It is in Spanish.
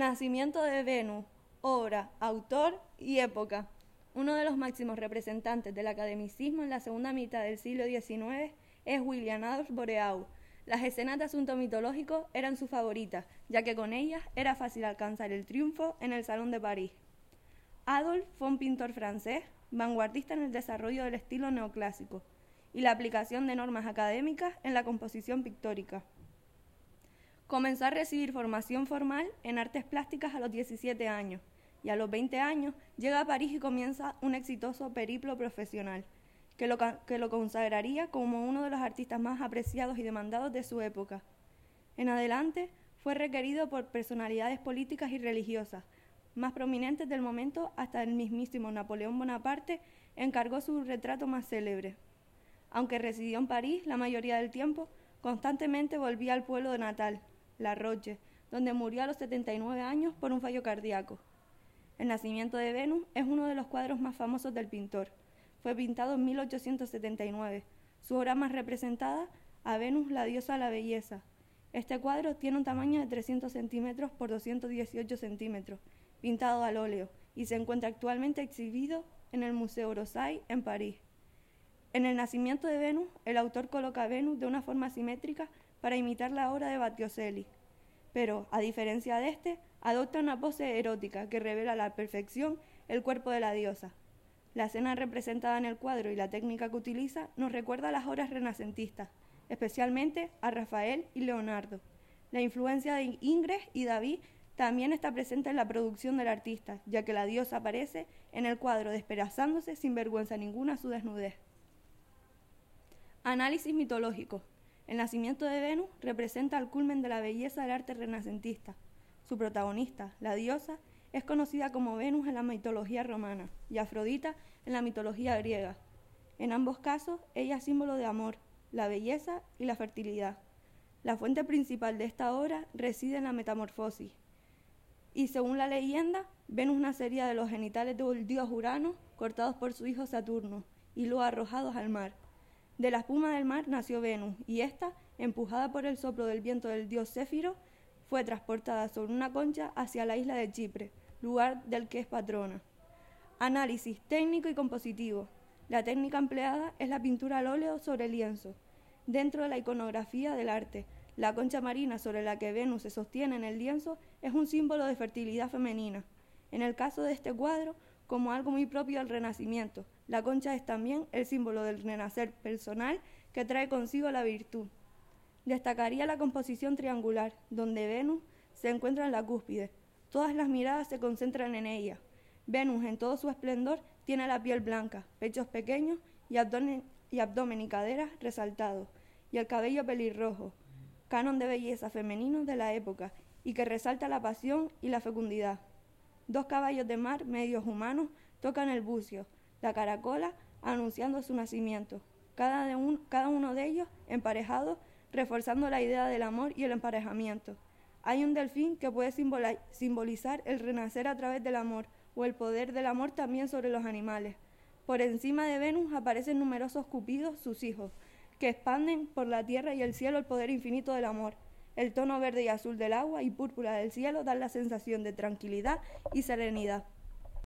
Nacimiento de Venus, obra, autor y época. Uno de los máximos representantes del academicismo en la segunda mitad del siglo XIX es William Adolph Boreau. Las escenas de asunto mitológico eran sus favoritas, ya que con ellas era fácil alcanzar el triunfo en el Salón de París. Adolph fue un pintor francés, vanguardista en el desarrollo del estilo neoclásico y la aplicación de normas académicas en la composición pictórica. Comenzó a recibir formación formal en artes plásticas a los 17 años y a los 20 años llega a París y comienza un exitoso periplo profesional que lo, que lo consagraría como uno de los artistas más apreciados y demandados de su época. En adelante fue requerido por personalidades políticas y religiosas más prominentes del momento hasta el mismísimo Napoleón Bonaparte encargó su retrato más célebre. Aunque residió en París la mayoría del tiempo, constantemente volvía al pueblo de natal, la Roche, donde murió a los 79 años por un fallo cardíaco. El nacimiento de Venus es uno de los cuadros más famosos del pintor. Fue pintado en 1879. Su obra más representada, A Venus, la diosa de la belleza. Este cuadro tiene un tamaño de 300 centímetros por 218 centímetros, pintado al óleo, y se encuentra actualmente exhibido en el Museo Orsay en París. En el nacimiento de Venus, el autor coloca a Venus de una forma simétrica para imitar la obra de Batticelli, pero, a diferencia de este, adopta una pose erótica que revela a la perfección el cuerpo de la diosa. La escena representada en el cuadro y la técnica que utiliza nos recuerda a las obras renacentistas, especialmente a Rafael y Leonardo. La influencia de Ingres y David también está presente en la producción del artista, ya que la diosa aparece en el cuadro despedazándose sin vergüenza ninguna su desnudez. Análisis mitológico. El nacimiento de Venus representa el culmen de la belleza del arte renacentista. Su protagonista, la diosa, es conocida como Venus en la mitología romana y Afrodita en la mitología griega. En ambos casos, ella es símbolo de amor, la belleza y la fertilidad. La fuente principal de esta obra reside en la metamorfosis. Y según la leyenda, Venus nacería de los genitales del dios Urano, cortados por su hijo Saturno, y luego arrojados al mar. De la espuma del mar nació Venus, y ésta, empujada por el soplo del viento del dios Céfiro, fue transportada sobre una concha hacia la isla de Chipre, lugar del que es patrona. Análisis técnico y compositivo. La técnica empleada es la pintura al óleo sobre lienzo. Dentro de la iconografía del arte, la concha marina sobre la que Venus se sostiene en el lienzo es un símbolo de fertilidad femenina. En el caso de este cuadro, como algo muy propio del Renacimiento. La concha es también el símbolo del renacer personal que trae consigo la virtud. Destacaría la composición triangular, donde Venus se encuentra en la cúspide. Todas las miradas se concentran en ella. Venus, en todo su esplendor, tiene la piel blanca, pechos pequeños y abdomen y, abdomen caderas resaltados, y el cabello pelirrojo, canon de belleza femenino de la época, y que resalta la pasión y la fecundidad. Dos caballos de mar, medios humanos, tocan el bucio, la caracola, anunciando su nacimiento. Cada, cada uno de ellos emparejado, reforzando la idea del amor y el emparejamiento. Hay un delfín que puede simbolizar el renacer a través del amor, o el poder del amor también sobre los animales. Por encima de Venus aparecen numerosos cupidos, sus hijos, que expanden por la tierra y el cielo el poder infinito del amor. El tono verde y azul del agua y púrpura del cielo dan la sensación de tranquilidad y serenidad.